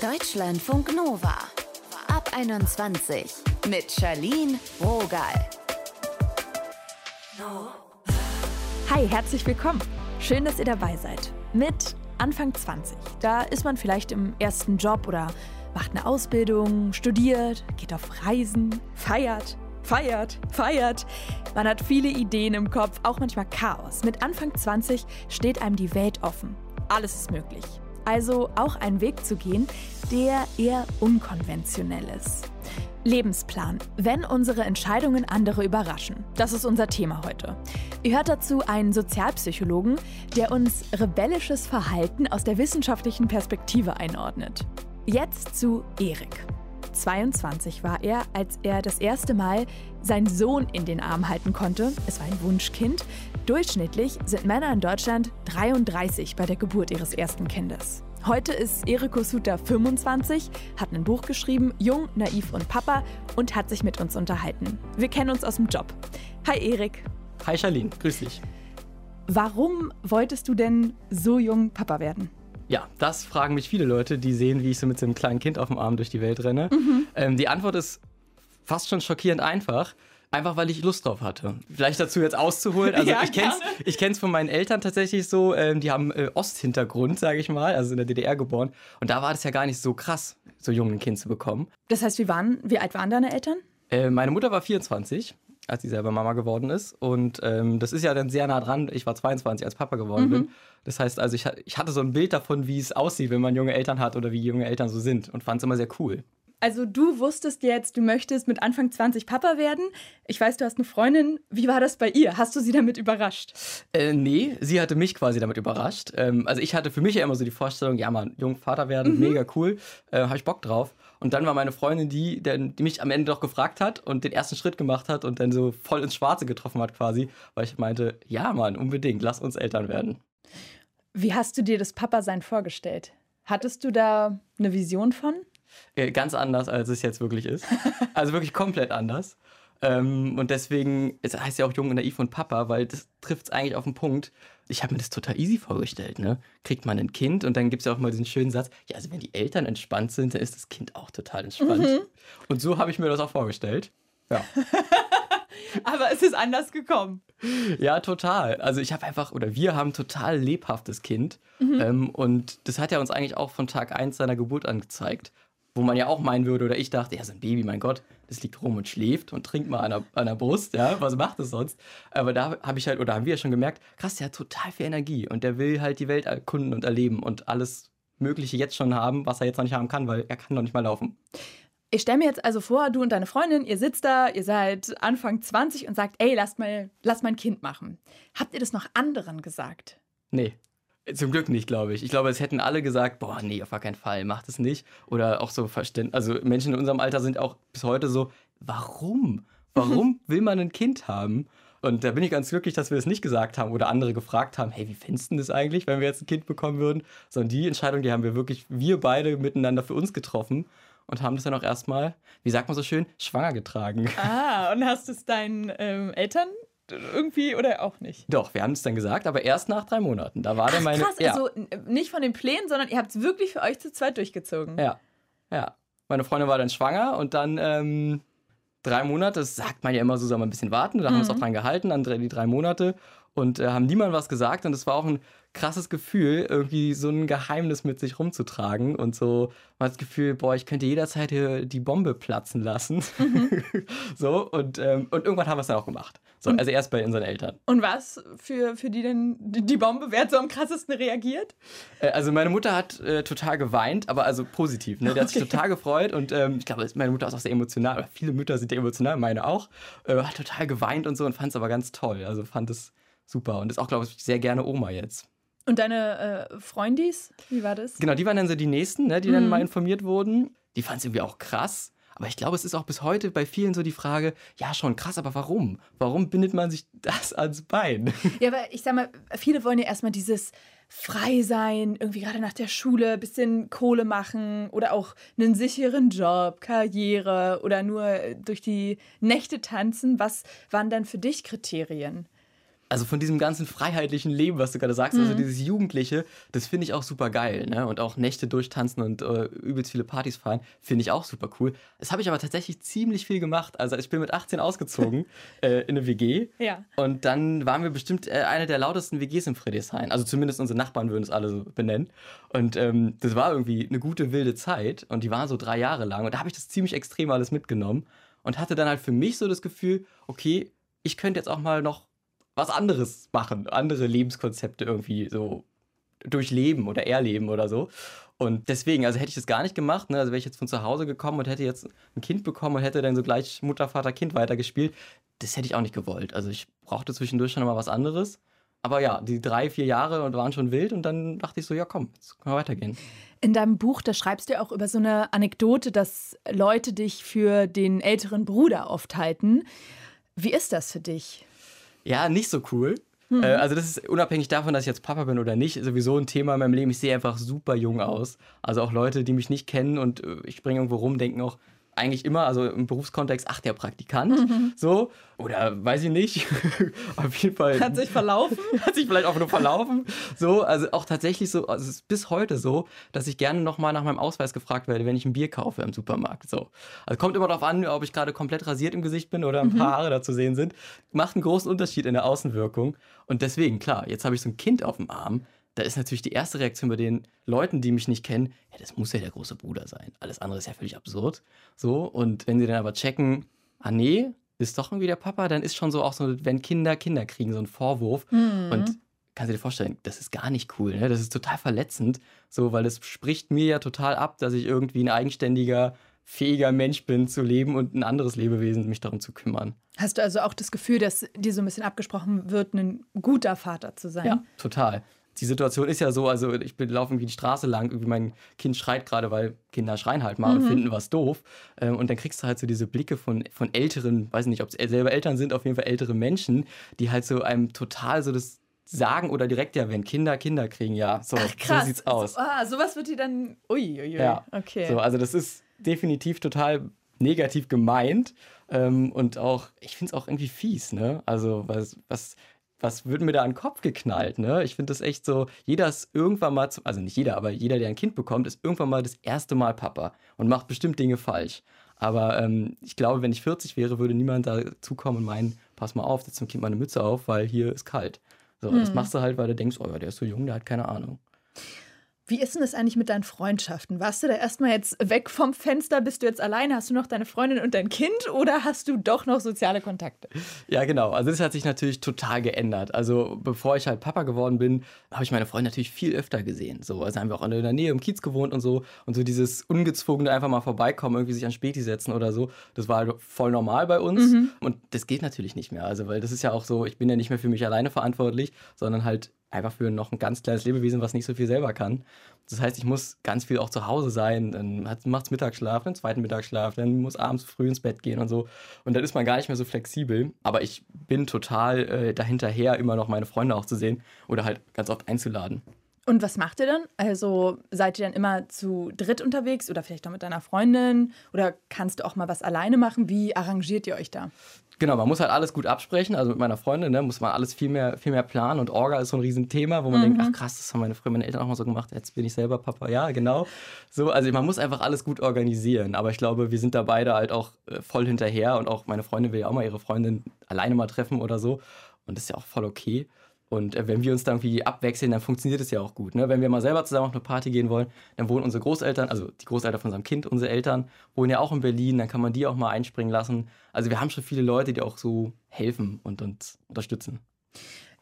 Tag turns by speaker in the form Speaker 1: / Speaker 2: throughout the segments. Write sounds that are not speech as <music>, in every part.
Speaker 1: Deutschlandfunk Nova. Ab 21 mit Charlene Rogal.
Speaker 2: Hi, herzlich willkommen. Schön, dass ihr dabei seid. Mit Anfang 20. Da ist man vielleicht im ersten Job oder macht eine Ausbildung, studiert, geht auf Reisen, feiert, feiert, feiert. Man hat viele Ideen im Kopf, auch manchmal Chaos. Mit Anfang 20 steht einem die Welt offen. Alles ist möglich. Also auch einen Weg zu gehen, der eher unkonventionell ist. Lebensplan, wenn unsere Entscheidungen andere überraschen. Das ist unser Thema heute. Ihr hört dazu einen Sozialpsychologen, der uns rebellisches Verhalten aus der wissenschaftlichen Perspektive einordnet. Jetzt zu Erik. 22 war er, als er das erste Mal seinen Sohn in den Arm halten konnte. Es war ein Wunschkind. Durchschnittlich sind Männer in Deutschland 33 bei der Geburt ihres ersten Kindes. Heute ist Eriko Suter 25, hat ein Buch geschrieben, Jung, Naiv und Papa und hat sich mit uns unterhalten. Wir kennen uns aus dem Job. Hi Erik.
Speaker 3: Hi Charlene, grüß dich.
Speaker 2: Warum wolltest du denn so jung Papa werden?
Speaker 3: Ja, das fragen mich viele Leute, die sehen, wie ich so mit so einem kleinen Kind auf dem Arm durch die Welt renne. Mhm. Ähm, die Antwort ist fast schon schockierend einfach. Einfach weil ich Lust drauf hatte. Vielleicht dazu jetzt auszuholen. Also <laughs> ja, ich kenne es ich kenn's von meinen Eltern tatsächlich so. Ähm, die haben äh, Osthintergrund, sage ich mal, also in der DDR geboren. Und da war das ja gar nicht so krass, so jung ein Kind zu bekommen.
Speaker 2: Das heißt, wie, waren, wie alt waren deine Eltern?
Speaker 3: Äh, meine Mutter war 24 als sie selber Mama geworden ist. Und ähm, das ist ja dann sehr nah dran. Ich war 22, als Papa geworden mhm. bin. Das heißt also, ich, ich, hatte so ein Bild davon, wie es aussieht, wenn man junge Eltern hat oder wie junge Eltern so sind und fand es immer sehr cool.
Speaker 2: Also du wusstest jetzt, du möchtest mit Anfang 20 Papa werden. Ich weiß, du hast eine Freundin. Wie war das bei ihr? Hast du sie damit überrascht?
Speaker 3: Äh, nee, sie hatte mich quasi damit überrascht. Ähm, also ich hatte für mich ja immer so die Vorstellung, ja man, jung Vater werden, mhm. mega cool, äh, habe ich Bock drauf. Und dann war meine Freundin die, die mich am Ende doch gefragt hat und den ersten Schritt gemacht hat und dann so voll ins Schwarze getroffen hat quasi, weil ich meinte, ja Mann, unbedingt, lass uns Eltern werden.
Speaker 2: Wie hast du dir das Papa-Sein vorgestellt? Hattest du da eine Vision von?
Speaker 3: Äh, ganz anders, als es jetzt wirklich ist. <laughs> Also wirklich komplett anders. Ähm, und deswegen, es heißt ja auch Jung und Naiv und Papa, weil das trifft es eigentlich auf den Punkt. Ich habe mir das total easy vorgestellt, ne? Kriegt man ein Kind und dann gibt es ja auch mal diesen schönen Satz, ja, also wenn die Eltern entspannt sind, dann ist das Kind auch total entspannt. Mhm. Und so habe ich mir das auch vorgestellt. Ja. <laughs>
Speaker 2: Aber es ist anders gekommen.
Speaker 3: Ja, total. Also ich habe einfach, oder wir haben total lebhaftes Kind. Mhm. Ähm, und das hat er uns eigentlich auch von Tag 1 seiner Geburt angezeigt. Wo man ja auch meinen würde, oder ich dachte, ja, so ein Baby, mein Gott, das liegt rum und schläft und trinkt mal an der, an der Brust, ja, was macht es sonst? Aber da habe ich halt, oder haben wir ja schon gemerkt, krass, der hat total viel Energie und der will halt die Welt erkunden und erleben und alles Mögliche jetzt schon haben, was er jetzt noch nicht haben kann, weil er kann noch nicht mal laufen.
Speaker 2: Ich stelle mir jetzt also vor, du und deine Freundin, ihr sitzt da, ihr seid Anfang 20 und sagt, ey, lasst mal, lasst mein Kind machen. Habt ihr das noch anderen gesagt?
Speaker 3: Nee. Zum Glück nicht, glaube ich. Ich glaube, es hätten alle gesagt, boah, nee, auf gar keinen Fall, macht es nicht. Oder auch so verständlich. Also Menschen in unserem Alter sind auch bis heute so, warum? Warum <laughs> will man ein Kind haben? Und da bin ich ganz glücklich, dass wir es nicht gesagt haben oder andere gefragt haben, hey, wie findest du das eigentlich, wenn wir jetzt ein Kind bekommen würden? Sondern die Entscheidung, die haben wir wirklich, wir beide miteinander für uns getroffen und haben das dann auch erstmal, wie sagt man so schön, schwanger getragen.
Speaker 2: Ah, und hast es deinen ähm, Eltern irgendwie oder auch nicht?
Speaker 3: Doch, wir haben es dann gesagt, aber erst nach drei Monaten. Da war Ach, dann meine.
Speaker 2: Krass, ja. also nicht von den Plänen, sondern ihr habt es wirklich für euch zu zweit durchgezogen.
Speaker 3: Ja. Ja. Meine Freundin war dann schwanger und dann ähm, drei Monate, das sagt man ja immer so, soll man ein bisschen warten. Da haben wir uns auch mhm. dran gehalten, dann die drei Monate und äh, haben niemand was gesagt und es war auch ein krasses Gefühl, irgendwie so ein Geheimnis mit sich rumzutragen und so man hat das Gefühl, boah, ich könnte jederzeit hier die Bombe platzen lassen. Mhm. <laughs> so und, ähm, und irgendwann haben wir es dann auch gemacht. So, also erst bei unseren Eltern.
Speaker 2: Und was für, für die denn die Bombe? Wer hat so am krassesten reagiert?
Speaker 3: Äh, also meine Mutter hat äh, total geweint, aber also positiv. Ne? Die hat sich total gefreut und ähm, ich glaube, meine Mutter ist auch sehr emotional. Oder viele Mütter sind ja emotional, meine auch. Äh, hat total geweint und so und fand es aber ganz toll. Also fand es super und ist auch, glaube ich, sehr gerne Oma jetzt.
Speaker 2: Und deine äh, Freundis, wie war das?
Speaker 3: Genau, die waren dann so die Nächsten, ne, die mhm. dann mal informiert wurden. Die fanden es irgendwie auch krass. Aber ich glaube, es ist auch bis heute bei vielen so die Frage, ja, schon krass, aber warum? Warum bindet man sich das ans Bein?
Speaker 2: Ja, aber ich sag mal, viele wollen ja erstmal dieses frei sein, irgendwie gerade nach der Schule ein bisschen Kohle machen oder auch einen sicheren Job, Karriere oder nur durch die Nächte tanzen. Was waren denn für dich Kriterien?
Speaker 3: Also von diesem ganzen freiheitlichen Leben, was du gerade sagst, also mhm. also dieses Jugendliche, das finde ich auch super geil. Ne? Und auch Nächte durchtanzen und äh, übelst viele Partys feiern, finde ich auch super cool. Das habe ich aber tatsächlich ziemlich viel gemacht. Also ich bin mit 18 ausgezogen <laughs> äh, in eine WG.
Speaker 2: Ja.
Speaker 3: Und dann waren wir bestimmt äh, eine der lautesten WGs in Friedrichshain. Also zumindest unsere Nachbarn würden es alle so benennen. Und ähm, das war irgendwie eine gute wilde Zeit. Und die war so drei Jahre lang. Und da habe ich das ziemlich extrem alles mitgenommen. Und hatte dann halt für mich so das Gefühl, okay, ich könnte jetzt auch mal noch was anderes machen, andere Lebenskonzepte irgendwie so durchleben oder erleben oder so. Und deswegen, also hätte ich das gar nicht gemacht, ne? also wäre ich jetzt von zu Hause gekommen und hätte jetzt ein Kind bekommen und hätte dann so gleich Mutter, Vater, Kind weitergespielt, das hätte ich auch nicht gewollt. Also ich brauchte zwischendurch schon mal was anderes. Aber ja, die drei, vier Jahre und waren schon wild und dann dachte ich so, ja komm, jetzt können wir weitergehen.
Speaker 2: In deinem Buch, da schreibst du auch über so eine Anekdote, dass Leute dich für den älteren Bruder oft halten. Wie ist das für dich?
Speaker 3: Ja, nicht so cool. Mhm. Äh, also das ist unabhängig davon, dass ich jetzt Papa bin oder nicht, sowieso ein Thema in meinem Leben. Ich sehe einfach super jung aus. Also auch Leute, die mich nicht kennen und äh, ich springe irgendwo rum, denken auch, eigentlich immer, also im Berufskontext, ach, der Praktikant, mhm. so, oder weiß ich nicht, <laughs> auf jeden Fall.
Speaker 2: Hat sich verlaufen? <laughs>
Speaker 3: Hat sich vielleicht auch nur verlaufen, so, also auch tatsächlich so, also es ist bis heute so, dass ich gerne nochmal nach meinem Ausweis gefragt werde, wenn ich ein Bier kaufe im Supermarkt, so. Also kommt immer darauf an, ob ich gerade komplett rasiert im Gesicht bin oder ein paar mhm. Haare da zu sehen sind, macht einen großen Unterschied in der Außenwirkung und deswegen, klar, jetzt habe ich so ein Kind auf dem Arm, da ist natürlich die erste Reaktion bei den Leuten, die mich nicht kennen, ja, das muss ja der große Bruder sein. Alles andere ist ja völlig absurd. So, und wenn sie dann aber checken, ah nee, ist doch irgendwie der Papa, dann ist schon so auch so, wenn Kinder Kinder kriegen, so ein Vorwurf. Mhm. Und kannst du dir vorstellen, das ist gar nicht cool, ne? Das ist total verletzend, so, weil es spricht mir ja total ab, dass ich irgendwie ein eigenständiger, fähiger Mensch bin zu leben und ein anderes Lebewesen mich darum zu kümmern.
Speaker 2: Hast du also auch das Gefühl, dass dir so ein bisschen abgesprochen wird, ein guter Vater zu sein?
Speaker 3: Ja, total die Situation ist ja so, also ich laufe irgendwie die Straße lang, irgendwie mein Kind schreit gerade, weil Kinder schreien halt mal mhm. und finden was doof. Ähm, und dann kriegst du halt so diese Blicke von, von älteren, weiß nicht, ob es selber Eltern sind, auf jeden Fall ältere Menschen, die halt so einem total so das sagen oder direkt ja, wenn Kinder Kinder kriegen, ja, so, Ach, krass. so sieht's aus.
Speaker 2: So, ah, sowas wird die dann, ui, ui, ui.
Speaker 3: Ja. okay. So, also das ist definitiv total negativ gemeint ähm, und auch, ich finde es auch irgendwie fies, ne? Also was, was was wird mir da an den Kopf geknallt, ne? Ich finde das echt so, jeder ist irgendwann mal, zu, also nicht jeder, aber jeder, der ein Kind bekommt, ist irgendwann mal das erste Mal Papa und macht bestimmt Dinge falsch. Aber ähm, ich glaube, wenn ich 40 wäre, würde niemand dazu kommen und meinen, pass mal auf, setz dem Kind mal eine Mütze auf, weil hier ist kalt. So, hm. das machst du halt, weil du denkst, oh ja, der ist so jung, der hat keine Ahnung.
Speaker 2: Wie ist denn das eigentlich mit deinen Freundschaften? Warst du da erstmal jetzt weg vom Fenster? Bist du jetzt alleine? Hast du noch deine Freundin und dein Kind oder hast du doch noch soziale Kontakte?
Speaker 3: Ja, genau. Also das hat sich natürlich total geändert. Also bevor ich halt Papa geworden bin, habe ich meine Freunde natürlich viel öfter gesehen. So, also haben wir auch in der Nähe im Kiez gewohnt und so. Und so dieses ungezwungene einfach mal vorbeikommen, irgendwie sich an Späti setzen oder so, das war halt voll normal bei uns. Mhm. Und das geht natürlich nicht mehr. Also, weil das ist ja auch so, ich bin ja nicht mehr für mich alleine verantwortlich, sondern halt einfach für noch ein ganz kleines Lebewesen, was nicht so viel selber kann. Das heißt, ich muss ganz viel auch zu Hause sein, dann macht es Mittagsschlaf, einen zweiten Mittagsschlaf, dann muss abends früh ins Bett gehen und so. Und dann ist man gar nicht mehr so flexibel. Aber ich bin total äh, dahinterher, immer noch meine Freunde auch zu sehen oder halt ganz oft einzuladen.
Speaker 2: Und was macht ihr dann? Also seid ihr dann immer zu dritt unterwegs oder vielleicht auch mit deiner Freundin? Oder kannst du auch mal was alleine machen? Wie arrangiert ihr euch da?
Speaker 3: Genau, man muss halt alles gut absprechen. Also mit meiner Freundin ne, muss man alles viel mehr, viel mehr planen. Und Orga ist so ein Riesenthema, wo man mhm. denkt, ach krass, das haben meine Freunde, meine Eltern auch mal so gemacht. Jetzt bin ich selber Papa. Ja, genau. So, also man muss einfach alles gut organisieren. Aber ich glaube, wir sind da beide halt auch äh, voll hinterher. Und auch meine Freundin will ja auch mal ihre Freundin alleine mal treffen oder so. Und das ist ja auch voll okay. Und äh, wenn wir uns dann irgendwie abwechseln, dann funktioniert es ja auch gut. Ne? Wenn wir mal selber zusammen auf eine Party gehen wollen, dann wohnen unsere Großeltern, also die Großeltern von unserem Kind, unsere Eltern, wohnen ja auch in Berlin, dann kann man die auch mal einspringen lassen. Also wir haben schon viele Leute, die auch so helfen und uns unterstützen.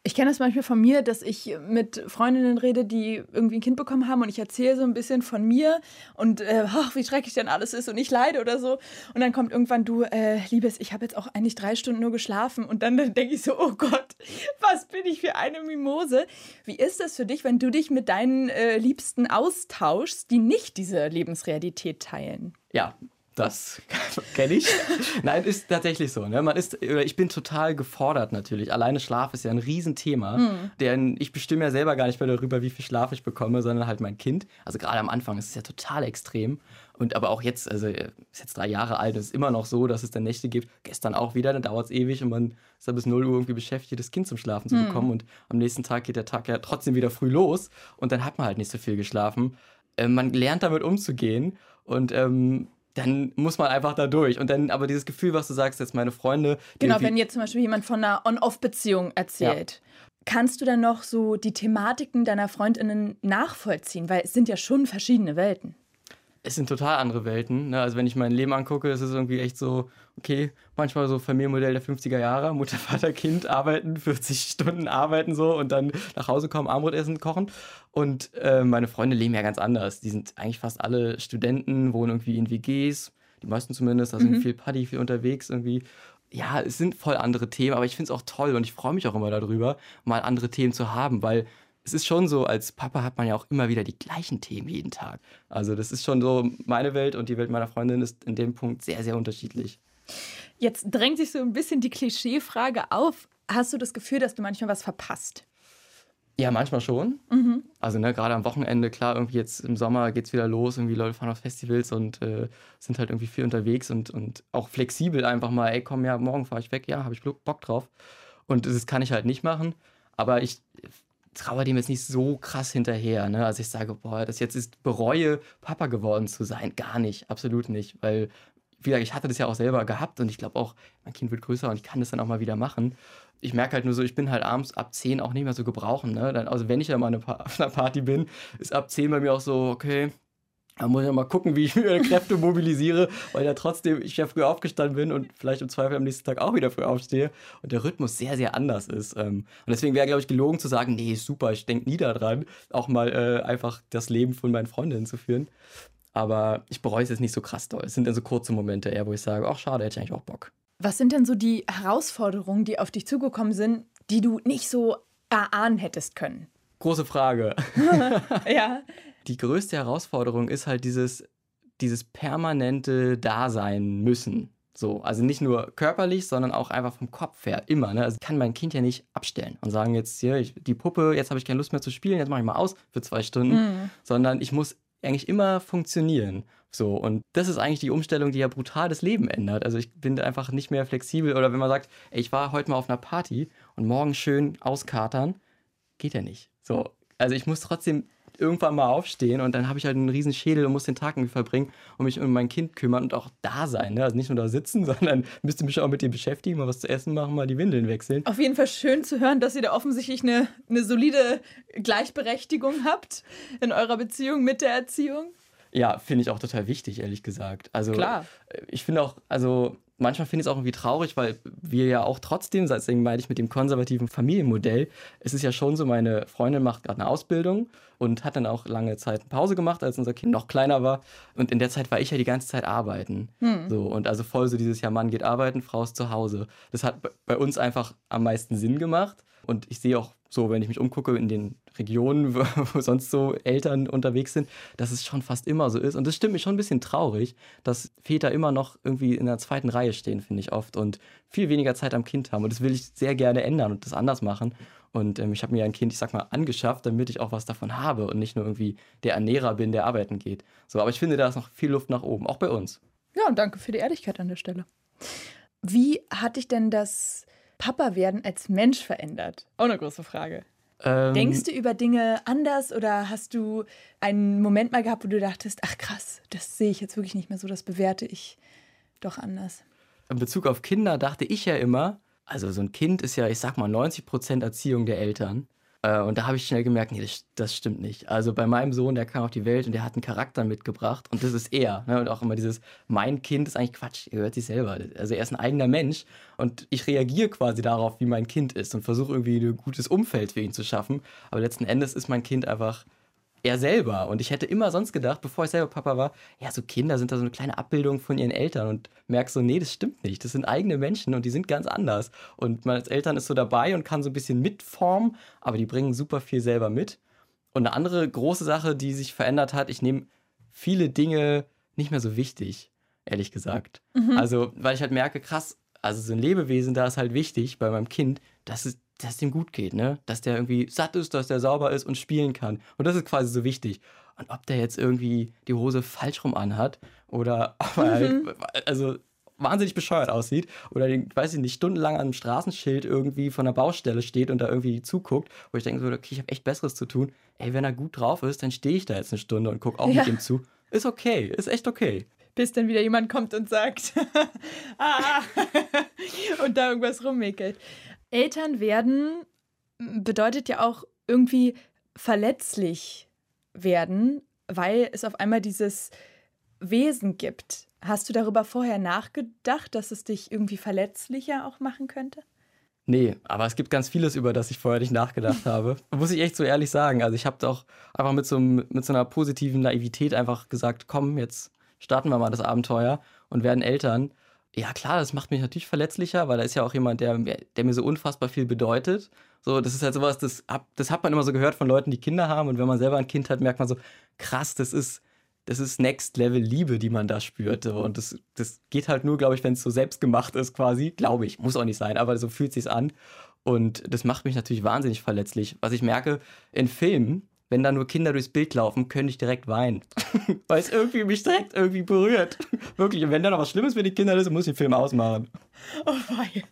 Speaker 2: Ich kenne das manchmal von mir, dass ich mit Freundinnen rede, die irgendwie ein Kind bekommen haben und ich erzähle so ein bisschen von mir und äh, ach, wie schrecklich denn alles ist und ich leide oder so. Und dann kommt irgendwann du, äh, Liebes, ich habe jetzt auch eigentlich drei Stunden nur geschlafen und dann denke ich so, oh Gott, <laughs> was bin ich für eine Mimose. Wie ist das für dich, wenn du dich mit deinen äh, Liebsten austauschst, die nicht diese Lebensrealität teilen?
Speaker 3: Ja, Das <laughs> kenne ich. Nein, ist tatsächlich so. Ne? Man ist, ich bin total gefordert natürlich. Alleine Schlaf ist ja ein Riesenthema. Mhm. Denn ich bestimme ja selber gar nicht mehr darüber, wie viel Schlaf ich bekomme, sondern halt mein Kind. Also gerade am Anfang ist es ja total extrem. Und aber auch jetzt, also ist jetzt drei Jahre alt, ist es immer noch so, dass es dann Nächte gibt. Gestern auch wieder, dann dauert es ewig und man ist dann bis 0 Uhr irgendwie beschäftigt, das Kind zum Schlafen zu mhm. bekommen. Und am nächsten Tag geht der Tag ja trotzdem wieder früh los und dann hat man halt nicht so viel geschlafen. Äh, man lernt damit umzugehen und ähm, dann muss man einfach da durch. Und dann aber dieses Gefühl, was du sagst, jetzt meine Freunde.
Speaker 2: Genau, wenn jetzt zum Beispiel jemand von einer On-Off-Beziehung erzählt. Ja. Kannst du dann noch so die Thematiken deiner Freundinnen nachvollziehen? Weil es sind ja schon verschiedene Welten
Speaker 3: es sind total andere Welten. Ne? Also wenn ich mein Leben angucke, ist es irgendwie echt so, okay, manchmal so Familienmodell der 50er Jahre, Mutter, <laughs> Vater, Kind arbeiten, 40 Stunden arbeiten so und dann nach Hause kommen, Armbrot essen, kochen. Und äh, meine Freunde leben ja ganz anders. Die sind eigentlich fast alle Studenten, wohnen irgendwie in WGs, die meisten zumindest, da sind mhm. viel Party, viel unterwegs irgendwie. Ja, es sind voll andere Themen, aber ich finde es auch toll und ich freue mich auch immer darüber, mal andere Themen zu haben, weil es ist schon so, als Papa hat man ja auch immer wieder die gleichen Themen jeden Tag. Also das ist schon so, meine Welt und die Welt meiner Freundin ist in dem Punkt sehr, sehr unterschiedlich.
Speaker 2: Jetzt drängt sich so ein bisschen die Klischeefrage auf. Hast du das Gefühl, dass du manchmal was verpasst?
Speaker 3: Ja, manchmal schon. Mhm. Also ne, gerade am Wochenende, klar, irgendwie jetzt im Sommer geht es wieder los, irgendwie Leute fahren auf Festivals und äh, sind halt irgendwie viel unterwegs und, und auch flexibel einfach mal, ey komm, ja, morgen fahre ich weg, ja, habe ich Bock drauf. Und das kann ich halt nicht machen. Aber ich trauere dem jetzt nicht so krass hinterher. Ne? Also ich sage, boah, das jetzt ist, bereue, Papa geworden zu sein. Gar nicht, absolut nicht. Weil, wie gesagt, ich hatte das ja auch selber gehabt und ich glaube auch, mein Kind wird größer und ich kann das dann auch mal wieder machen. Ich merke halt nur so, ich bin halt abends ab 10 auch nicht mehr so gebrauchen. Ne? Dann, also wenn ich ja mal <laughs> auf einer Party bin, ist ab 10 bei mir auch so, okay, da muss ich ja mal gucken, wie ich <laughs> meine Kräfte mobilisiere, weil ja trotzdem ich ja früh aufgestanden bin und vielleicht im Zweifel am nächsten Tag auch wieder früh aufstehe und der Rhythmus sehr, sehr anders ist. Ähm, und deswegen wäre, glaube ich, gelogen zu sagen, nee, super, ich denke nie daran, auch mal äh, einfach das Leben von meinen Freundinnen zu führen. Aber ich bereue es jetzt nicht so krass doll. Es sind dann so kurze Momente eher, wo ich sage, ach schade, hätte ich eigentlich auch Bock.
Speaker 2: Was sind denn so die Herausforderungen, die auf dich zugekommen sind, die du nicht so erahnen hättest können?
Speaker 3: Große Frage. <laughs>
Speaker 2: ja
Speaker 3: die größte Herausforderung ist halt dieses, dieses permanente Dasein müssen. So, also nicht nur körperlich, sondern auch einfach vom Kopf her, immer. Ne? Also ich kann mein Kind ja nicht abstellen und sagen, jetzt hier, ich, die Puppe, jetzt habe ich keine Lust mehr zu spielen, jetzt mache ich mal aus für zwei Stunden, mhm. sondern ich muss eigentlich immer funktionieren. So, und das ist eigentlich die Umstellung, die ja brutal das Leben ändert. Also ich bin einfach nicht mehr flexibel. Oder wenn man sagt, ey, ich war heute mal auf einer Party und morgen schön auskatern, geht ja nicht. So, also ich muss trotzdem irgendwann mal aufstehen und dann habe ich halt einen riesen Schädel und muss den Tag irgendwie verbringen und mich um mein Kind kümmern und auch da sein. Ne? Also nicht nur da sitzen, <laughs> sondern müsste mich auch mit dem beschäftigen, mal was zu essen machen, mal die Windeln wechseln.
Speaker 2: Auf jeden Fall schön zu hören, dass ihr da offensichtlich eine, eine solide Gleichberechtigung habt in eurer Beziehung mit der Erziehung.
Speaker 3: Ja, finde ich auch total wichtig, ehrlich gesagt. Also,
Speaker 2: Klar.
Speaker 3: Ich finde auch, also manchmal finde ich es auch irgendwie traurig, weil wir ja auch trotzdem, deswegen meine ich mit dem konservativen Familienmodell, es ist ja schon so, meine Freundin macht gerade eine Ausbildung und hat dann auch lange Zeit Pause gemacht, als unser Kind noch kleiner war. Und in der Zeit war ich ja die ganze Zeit arbeiten. Hm. So, und also voll so dieses Jahr, Mann geht arbeiten, Frau ist zu Hause. Das hat bei uns einfach am meisten Sinn gemacht. Und ich sehe auch so, wenn ich mich umgucke in den Regionen, <laughs> wo sonst so Eltern unterwegs sind, dass es schon fast immer so ist. Und das stimmt mich schon ein bisschen traurig, dass Väter immer noch irgendwie in der zweiten Reihe stehen, finde ich oft, und viel weniger Zeit am Kind haben. Und das will ich sehr gerne ändern und das anders machen. Und ähm, ich habe mir ein Kind, ich sag mal, angeschafft, damit ich auch was davon habe und nicht nur irgendwie der Ernährer bin, der arbeiten geht. So, aber ich finde, da ist noch viel Luft nach oben, auch bei uns.
Speaker 2: Ja, und danke für die Ehrlichkeit an der Stelle. Wie hat dich denn das Papa werden als Mensch verändert? Auch eine große Frage. Ähm, Denkst du über Dinge anders oder hast du einen Moment mal gehabt, wo du dachtest, ach krass, das sehe ich jetzt wirklich nicht mehr so, das bewerte ich doch anders?
Speaker 3: In Bezug auf Kinder dachte ich ja immer, also so ein Kind ist ja, ich sag mal, 90 Prozent Erziehung der Eltern. Äh, und da habe ich schnell gemerkt, nee, das, das, stimmt nicht. Also bei meinem Sohn, der kam auf die Welt und der hat einen Charakter mitgebracht und das ist er. Ne? Und auch immer dieses, mein Kind ist eigentlich Quatsch, er hört sich selber. Also er ist ein eigener Mensch und ich reagiere quasi darauf, wie mein Kind ist und versuche irgendwie ein gutes Umfeld für ihn zu schaffen. Aber letzten Endes ist mein Kind einfach er selber. Und ich hätte immer sonst gedacht, bevor ich selber Papa war, ja, so Kinder sind da so eine kleine Abbildung von ihren Eltern und merkst so, nee, das stimmt nicht. Das sind eigene Menschen und die sind ganz anders. Und man als Eltern ist so dabei und kann so ein bisschen mitformen, aber die bringen super viel selber mit. Und eine andere große Sache, die sich verändert hat, ich nehme viele Dinge nicht mehr so wichtig. ehrlich gesagt. Mhm. Also, weil ich halt merke, krass, also so ein Lebewesen, da ist halt wichtig bei meinem Kind, dass es, dass es dem gut geht, ne? Dass der irgendwie satt ist, dass der sauber ist und spielen kann. Und das ist quasi so wichtig. Und ob der jetzt irgendwie die Hose falsch rum anhat oder <laughs> er halt, mhm. also wahnsinnig bescheuert aussieht oder, weiß ich nicht, stundenlang an einem Straßenschild irgendwie von der Baustelle steht und da irgendwie zuguckt, wo ich denke so, okay, ich habe echt Besseres zu tun. Ey, wenn er gut drauf ist, dann stehe ich da jetzt eine Stunde und gucke auch ja. mit ihm zu. Ist okay, ist echt okay.
Speaker 2: Bis dann wieder jemand kommt und sagt, <laughs> ah, <laughs> und da irgendwas rummickelt. Eltern werden bedeutet ja auch irgendwie verletzlich werden, weil es auf einmal dieses Wesen gibt. Hast du darüber vorher nachgedacht, dass es dich irgendwie verletzlicher auch machen könnte?
Speaker 3: Nee, aber es gibt ganz vieles, über das ich vorher nicht nachgedacht <laughs> habe. Muss ich echt so ehrlich sagen. Also ich habe doch einfach mit so, mit so einer positiven Naivität einfach gesagt, komm, jetzt starten wir mal das Abenteuer und werden Eltern. Ja klar, das macht mich natürlich verletzlicher, weil da ist ja auch jemand, der, der mir so unfassbar viel bedeutet. So, das ist halt sowas, das, das hat man immer so gehört von Leuten, die Kinder haben. Und wenn man selber ein Kind hat, merkt man so, krass, das ist, das ist Next Level Liebe, die man da spürte. Und das, das geht halt nur, glaube ich, wenn es so selbst gemacht ist, quasi. Glaube ich, muss auch nicht sein, aber so fühlt sich an. Und das macht mich natürlich wahnsinnig verletzlich. Was ich merke in Filmen, wenn da nur Kinder durchs Bild laufen, könnte ich direkt weinen. <laughs> Weil es irgendwie mich direkt irgendwie berührt. Wirklich. Und wenn da noch was Schlimmes für die Kinder ist, muss ich den Film ausmachen.
Speaker 2: Oh wei.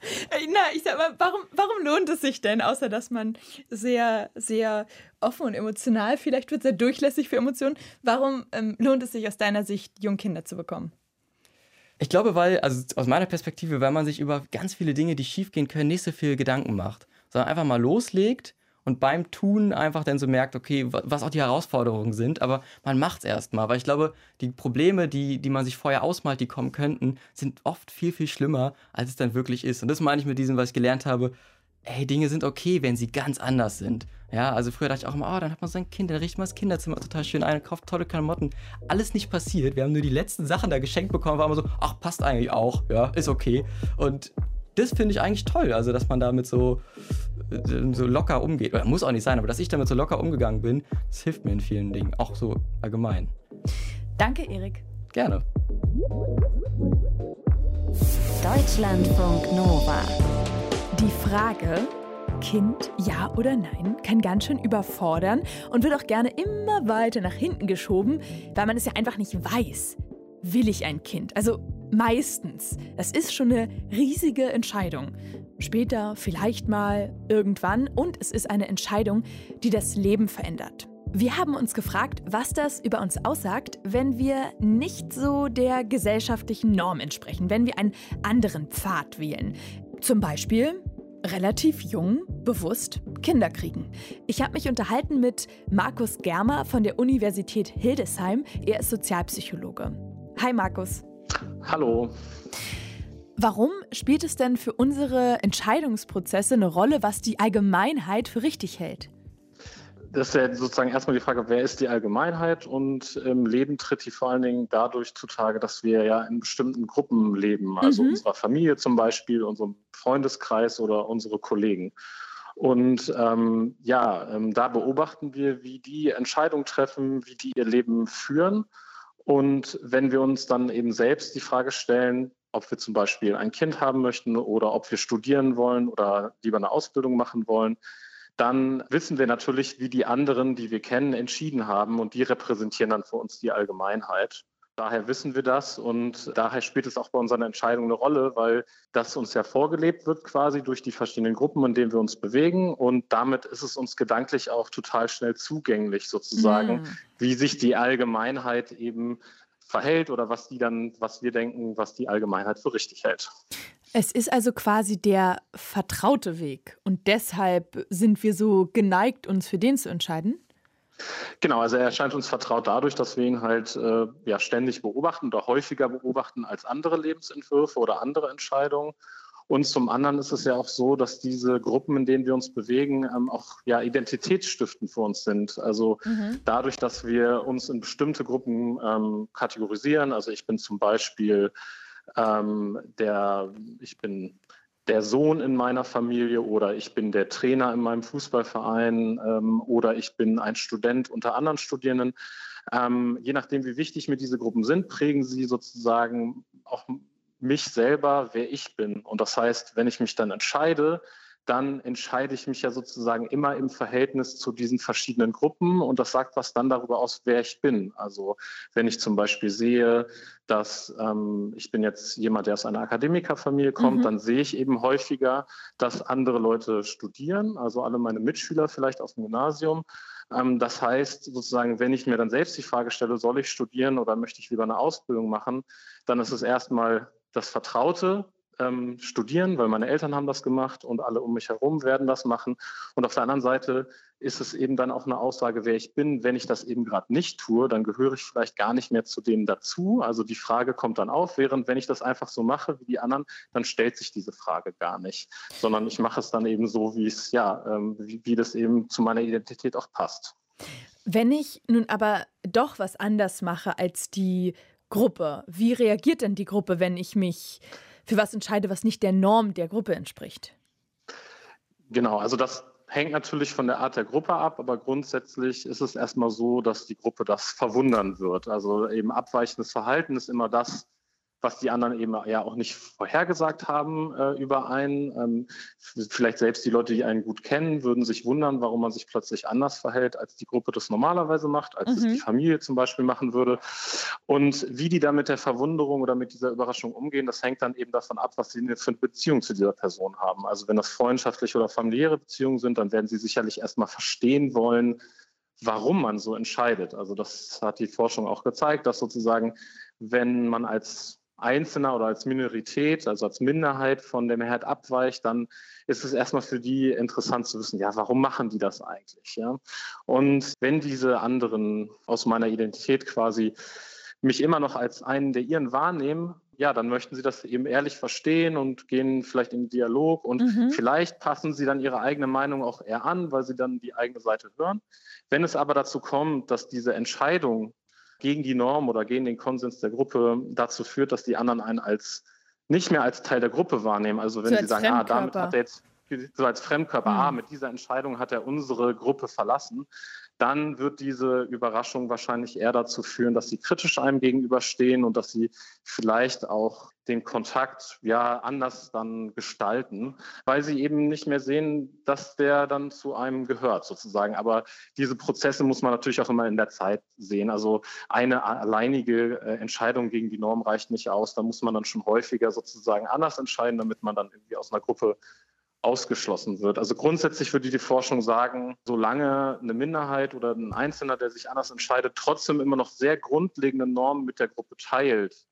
Speaker 2: Na, ich sag mal, warum, warum lohnt es sich denn, außer dass man sehr, sehr offen und emotional vielleicht wird, sehr durchlässig für Emotionen, warum ähm, lohnt es sich aus deiner Sicht, Jungkinder zu bekommen?
Speaker 3: Ich glaube, weil, also aus meiner Perspektive, weil man sich über ganz viele Dinge, die schiefgehen können, nicht so viel Gedanken macht. Sondern einfach mal loslegt und beim Tun einfach dann so merkt, okay, was auch die Herausforderungen sind, aber man macht es erstmal, weil ich glaube, die Probleme, die, die man sich vorher ausmalt, die kommen könnten, sind oft viel, viel schlimmer, als es dann wirklich ist. Und das meine ich mit diesem, was ich gelernt habe, ey, Dinge sind okay, wenn sie ganz anders sind. Ja, also früher dachte ich auch immer, oh, dann hat man sein Kind, dann richtet man das Kinderzimmer total schön ein, kauft tolle Klamotten. Alles nicht passiert. Wir haben nur die letzten Sachen da geschenkt bekommen, war immer so, ach, passt eigentlich auch, ja, ist okay. Und das finde ich eigentlich toll, also dass man damit so, äh, so locker umgeht. Oder muss auch nicht sein, aber dass ich damit so locker umgegangen bin, das hilft mir in vielen Dingen, auch so allgemein.
Speaker 2: Danke, Erik.
Speaker 3: Gerne.
Speaker 1: Deutschlandfunk Nova.
Speaker 2: Die Frage, Kind, ja oder nein, kann ganz schön überfordern und wird auch gerne immer weiter nach hinten geschoben, weil man es ja einfach nicht weiß. Will ich ein Kind? Also Meistens. Das ist schon eine riesige Entscheidung. Später, vielleicht mal, irgendwann. Und es ist eine Entscheidung, die das Leben verändert. Wir haben uns gefragt, was das über uns aussagt, wenn wir nicht so der gesellschaftlichen Norm entsprechen, wenn wir einen anderen Pfad wählen. Zum Beispiel relativ jung, bewusst Kinder kriegen. Ich habe mich unterhalten mit Markus Germer von der Universität Hildesheim. Er ist Sozialpsychologe. Hi Markus.
Speaker 4: Hallo.
Speaker 2: Warum spielt es denn für unsere Entscheidungsprozesse eine Rolle, was die Allgemeinheit für richtig hält?
Speaker 4: Das ist ja sozusagen erstmal die Frage, wer ist die Allgemeinheit? Und im Leben tritt die vor allen Dingen dadurch zutage, dass wir ja in bestimmten Gruppen leben, also mhm. unserer Familie zum Beispiel, unserem Freundeskreis oder unsere Kollegen. Und ähm, ja, ähm, da beobachten wir, wie die Entscheidungen treffen, wie die ihr Leben führen und wenn wir uns dann eben selbst die Frage stellen, ob wir zum Beispiel ein Kind haben möchten oder ob wir studieren wollen oder lieber eine Ausbildung machen wollen, dann wissen wir natürlich, wie die anderen, die wir kennen, entschieden haben und die repräsentieren dann für uns die Allgemeinheit. Daher wissen wir das und daher spielt es auch bei unseren Entscheidungen eine Rolle, weil das uns ja vorgelebt wird quasi durch die verschiedenen Gruppen, in denen wir uns bewegen und damit ist es uns gedanklich auch total schnell zugänglich sozusagen, mm. wie sich die Allgemeinheit eben verhält oder was die dann, was wir denken, was die Allgemeinheit für richtig hält.
Speaker 2: Es ist also quasi der vertraute Weg und deshalb sind wir so geneigt, uns für den zu entscheiden?
Speaker 4: Genau, also er erscheint uns vertraut dadurch, dass wir ihn halt äh, ja, ständig beobachten oder häufiger beobachten als andere Lebensentwürfe oder andere Entscheidungen. Und zum anderen ist es ja auch so, dass diese Gruppen, in denen wir uns bewegen, ähm, auch ja, identitätsstiftend für uns sind. Also mhm. dadurch, dass wir uns in bestimmte Gruppen ähm, kategorisieren. Also ich bin zum Beispiel ähm, der, ich bin der Sohn in meiner Familie oder ich bin der Trainer in meinem Fußballverein ähm, oder ich bin ein Student unter anderen Studierenden. Ähm, je nachdem, wie wichtig mir diese Gruppen sind, prägen sie sozusagen auch mich selber, wer ich bin. Und das heißt, wenn ich mich dann entscheide, dann entscheide ich mich ja sozusagen immer im Verhältnis zu diesen verschiedenen Gruppen und das sagt was dann darüber aus, wer ich bin. Also wenn ich zum Beispiel sehe, dass ähm, ich bin jetzt jemand, der aus einer Akademikerfamilie kommt, mhm. dann sehe ich eben häufiger, dass andere Leute studieren, also alle meine Mitschüler vielleicht aus dem Gymnasium. Ähm, das heißt sozusagen, wenn ich mir dann selbst die Frage stelle, soll ich studieren oder möchte ich lieber eine Ausbildung machen, dann ist es erstmal das Vertraute, ähm, studieren, weil meine Eltern haben das gemacht und alle um mich herum werden das machen. Und auf der anderen Seite ist es eben dann auch eine Aussage, wer ich bin. Wenn ich das eben gerade nicht tue, dann gehöre ich vielleicht gar nicht mehr zu denen dazu. Also die Frage kommt dann auf, während wenn ich das einfach so mache wie die anderen, dann stellt sich diese Frage gar nicht, sondern ich mache es dann eben so, wie es ja, ähm, wie, wie das eben zu meiner Identität auch passt.
Speaker 2: Wenn ich nun aber doch was anders mache als die Gruppe, wie reagiert denn die Gruppe, wenn ich mich für was entscheide, was nicht der Norm der Gruppe entspricht.
Speaker 4: Genau, also das hängt natürlich von der Art der Gruppe ab, aber grundsätzlich ist es erstmal so, dass die Gruppe das verwundern wird. Also eben abweichendes Verhalten ist immer das, was die anderen eben ja auch nicht vorhergesagt haben äh, über einen. Ähm, vielleicht selbst die Leute, die einen gut kennen, würden sich wundern, warum man sich plötzlich anders verhält, als die Gruppe das normalerweise macht, als mhm. es die Familie zum Beispiel machen würde. Und wie die da mit der Verwunderung oder mit dieser Überraschung umgehen, das hängt dann eben davon ab, was sie für eine Beziehung zu dieser Person haben. Also wenn das freundschaftliche oder familiäre Beziehungen sind, dann werden sie sicherlich erstmal verstehen wollen, warum man so entscheidet. Also das hat die Forschung auch gezeigt, dass sozusagen, wenn man als Einzelner oder als Minorität, also als Minderheit von dem Herd abweicht, dann ist es erstmal für die interessant zu wissen, ja, warum machen die das eigentlich? Ja? Und wenn diese anderen aus meiner Identität quasi mich immer noch als einen der ihren wahrnehmen, ja, dann möchten sie das eben ehrlich verstehen und gehen vielleicht in den Dialog und mhm. vielleicht passen sie dann ihre eigene Meinung auch eher an, weil sie dann die eigene Seite hören. Wenn es aber dazu kommt, dass diese Entscheidung gegen die Norm oder gegen den Konsens der Gruppe dazu führt, dass die anderen einen als nicht mehr als Teil der Gruppe wahrnehmen. Also wenn so sie sagen, ah, damit hat er jetzt so als Fremdkörper, mhm. ah, mit dieser Entscheidung hat er unsere Gruppe verlassen, dann wird diese Überraschung wahrscheinlich eher dazu führen, dass sie kritisch einem gegenüberstehen und dass sie vielleicht auch den Kontakt ja anders dann gestalten, weil sie eben nicht mehr sehen, dass der dann zu einem gehört sozusagen. Aber diese Prozesse muss man natürlich auch immer in der Zeit sehen. Also eine alleinige äh, Entscheidung gegen die Norm reicht nicht aus. Da muss man dann schon häufiger sozusagen anders entscheiden, damit man dann irgendwie aus einer Gruppe ausgeschlossen wird. Also grundsätzlich würde die Forschung sagen, solange eine Minderheit oder ein Einzelner, der sich anders entscheidet, trotzdem immer noch sehr grundlegende Normen mit der Gruppe teilt,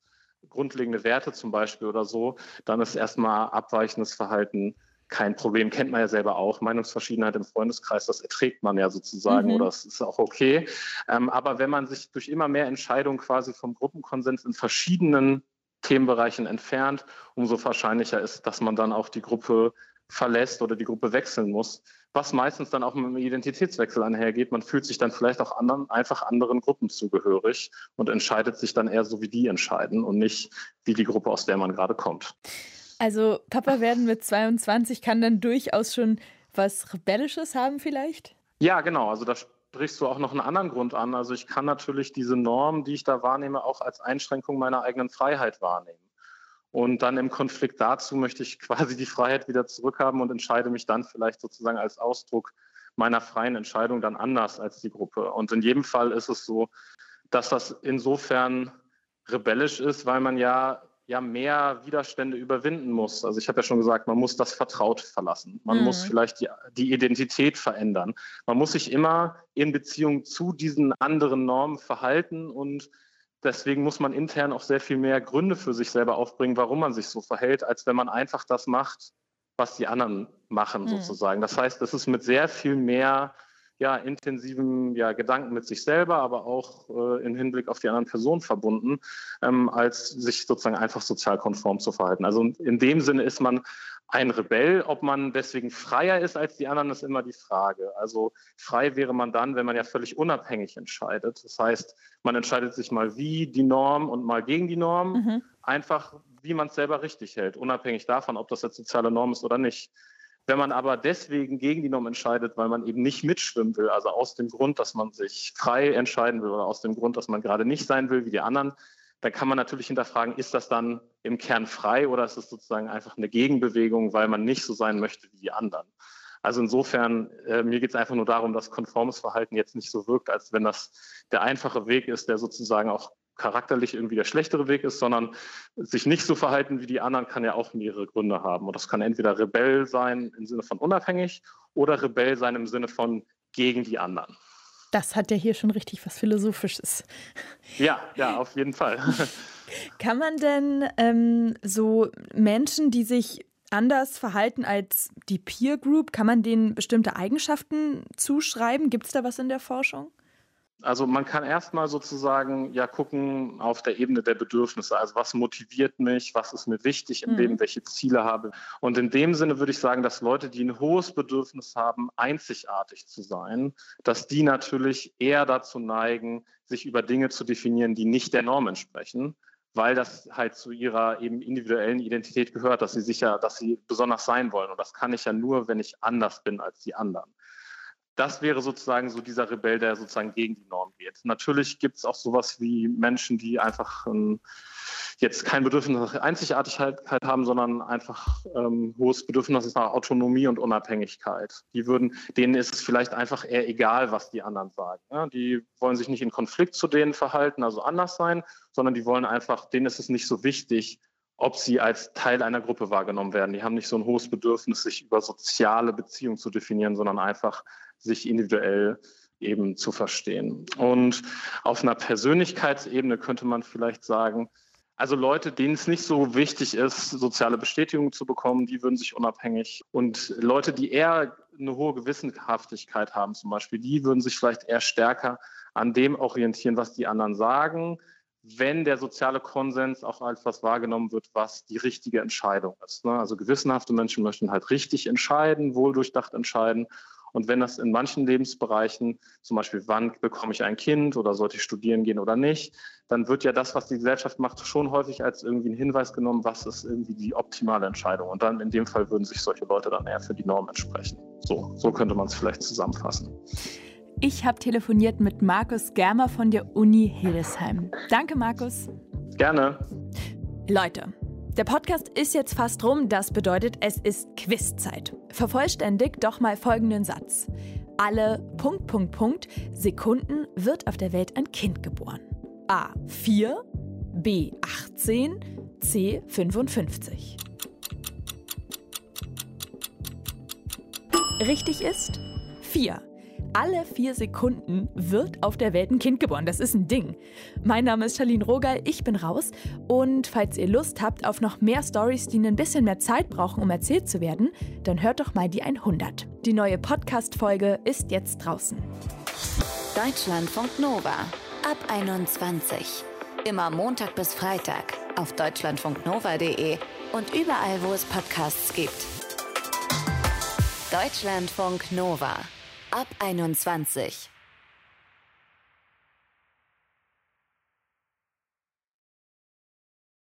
Speaker 4: grundlegende Werte zum Beispiel oder so, dann ist erstmal abweichendes Verhalten kein Problem. Kennt man ja selber auch. Meinungsverschiedenheit im Freundeskreis, das erträgt man ja sozusagen mhm. oder das ist auch okay. Ähm, aber wenn man sich durch immer mehr Entscheidungen quasi vom Gruppenkonsens in verschiedenen Themenbereichen entfernt, umso wahrscheinlicher ist, dass man dann auch die Gruppe verlässt oder die Gruppe wechseln muss, was meistens dann auch mit einem Identitätswechsel einhergeht. Man fühlt sich dann vielleicht auch anderen, einfach anderen Gruppen zugehörig und entscheidet sich dann eher so, wie die entscheiden und nicht wie die Gruppe, aus der man gerade kommt.
Speaker 2: Also Papa werden mit 22 kann dann durchaus schon was Rebellisches haben vielleicht?
Speaker 4: Ja, genau. Also da sprichst du auch noch einen anderen Grund an. Also ich kann natürlich diese Norm, die ich da wahrnehme, auch als Einschränkung meiner eigenen Freiheit wahrnehmen. Und dann im Konflikt dazu möchte ich <laughs> quasi die Freiheit wieder zurückhaben und entscheide mich dann vielleicht sozusagen als Ausdruck meiner freien Entscheidung dann anders als die Gruppe. Und in jedem Fall ist es so, dass das insofern rebellisch ist, weil man ja ja mehr Widerstände überwinden muss. Also ich habe ja schon gesagt, man muss das Vertraut verlassen. Man mhm. muss vielleicht die, die, Identität verändern. Man muss sich immer in Beziehung zu diesen anderen Normen verhalten und deswegen muss man intern auch sehr viel mehr Gründe für sich selber aufbringen, warum man sich so verhält, als wenn man einfach das macht, was die anderen machen, mhm. sozusagen. Das heißt, es ist mit sehr viel mehr ja, intensiven ja, Gedanken mit sich selber, aber auch äh, im Hinblick auf die anderen Personen verbunden, ähm, als sich sozusagen einfach sozial konform zu verhalten. Also in dem Sinne ist man ein Rebell. Ob man deswegen freier ist als die anderen, ist immer die Frage. Also frei wäre man dann, wenn man ja völlig unabhängig entscheidet. Das heißt, man entscheidet sich mal wie die Norm und mal gegen die Norm, mhm. einfach wie man es selber richtig hält, unabhängig davon, ob das jetzt soziale Norm ist oder nicht. Wenn man aber deswegen gegen die Norm entscheidet, weil man eben nicht mitschwimmen will, also aus dem Grund, dass man sich frei entscheiden will oder aus dem Grund, dass man gerade nicht sein will wie die anderen, dann kann man natürlich hinterfragen, ist das dann im Kern frei oder ist es sozusagen einfach eine Gegenbewegung, weil man nicht so sein möchte wie die anderen? Also insofern, äh, mir geht es einfach nur darum, dass konformes Verhalten jetzt nicht so wirkt, als wenn das der einfache Weg ist, der sozusagen auch charakterlich irgendwie der schlechtere Weg ist, sondern sich nicht so verhalten wie die anderen kann ja auch mehrere Gründe haben. Und das kann entweder Rebell sein im Sinne von unabhängig oder Rebell sein im Sinne von gegen die anderen.
Speaker 2: Das hat ja hier schon richtig was Philosophisches. <laughs>
Speaker 4: Ja, ja, auf jeden Fall. <laughs>
Speaker 2: Kann man denn ähm, so Menschen, die sich anders verhalten als die Peer Group? Kann man denen bestimmte Eigenschaften zuschreiben? Gibt es da was in der Forschung?
Speaker 4: Also man kann erstmal sozusagen ja gucken auf der Ebene der Bedürfnisse. Also was motiviert mich, was ist mir wichtig im mhm. Leben, welche Ziele habe. Und in dem Sinne würde ich sagen, dass Leute, die ein hohes Bedürfnis haben, einzigartig zu sein, dass die natürlich eher dazu neigen, sich über Dinge zu definieren, die nicht der Norm entsprechen weil das halt zu ihrer eben individuellen Identität gehört, dass sie sicher, dass sie besonders sein wollen. Und das kann ich ja nur, wenn ich anders bin als die anderen. Das wäre sozusagen so dieser Rebell, der sozusagen gegen die Norm geht. Natürlich gibt es auch sowas wie Menschen, die einfach ähm, jetzt kein Bedürfnis nach Einzigartigkeit haben, sondern einfach ähm, hohes Bedürfnis nach Autonomie und Unabhängigkeit. Die würden, denen ist es vielleicht einfach eher egal, was die anderen sagen. Ja? Die wollen sich nicht in Konflikt zu denen verhalten, also anders sein, sondern die wollen einfach, denen ist es nicht so wichtig, ob sie als Teil einer Gruppe wahrgenommen werden. Die haben nicht so ein hohes Bedürfnis, sich über soziale Beziehungen zu definieren, sondern einfach sich individuell eben zu verstehen. Und auf einer Persönlichkeitsebene könnte man vielleicht sagen, also Leute, denen es nicht so wichtig ist, soziale Bestätigung zu bekommen, die würden sich unabhängig. Und Leute, die eher eine hohe Gewissenhaftigkeit haben zum Beispiel, die würden sich vielleicht eher stärker an dem orientieren, was die anderen sagen, wenn der soziale Konsens auch als was wahrgenommen wird, was die richtige Entscheidung ist. Ne? Also gewissenhafte Menschen möchten halt richtig entscheiden, wohldurchdacht entscheiden. Und wenn das in manchen Lebensbereichen, zum Beispiel wann bekomme ich ein Kind oder sollte ich studieren gehen oder nicht, dann wird ja das, was die Gesellschaft macht, schon häufig als irgendwie ein Hinweis genommen, was ist irgendwie die optimale Entscheidung. Und dann in dem Fall würden sich solche Leute dann eher für die Norm entsprechen. So, so könnte man es vielleicht zusammenfassen.
Speaker 2: Ich habe telefoniert mit Markus Germer von der Uni Hildesheim. Danke, Markus.
Speaker 4: Gerne.
Speaker 2: Leute, der Podcast ist jetzt fast rum. Das bedeutet, es ist Quizzeit. Vervollständigt doch mal folgenden Satz. Alle Punkt, Punkt, Punkt Sekunden wird auf der Welt ein Kind geboren. A 4, B 18, C 55. Richtig ist 4 alle vier Sekunden wird auf der Welt ein Kind geboren. Das ist ein Ding. Mein Name ist Charlene Rogal, ich bin raus. Und falls ihr Lust habt auf noch mehr Stories, die ein bisschen mehr Zeit brauchen, um erzählt zu werden, dann hört doch mal die 100. Die neue Podcast-Folge ist jetzt draußen.
Speaker 1: Deutschlandfunk Nova ab 21. Immer Montag bis Freitag auf deutschlandfunknova.de und überall, wo es Podcasts gibt. Deutschlandfunk Nova ab 21.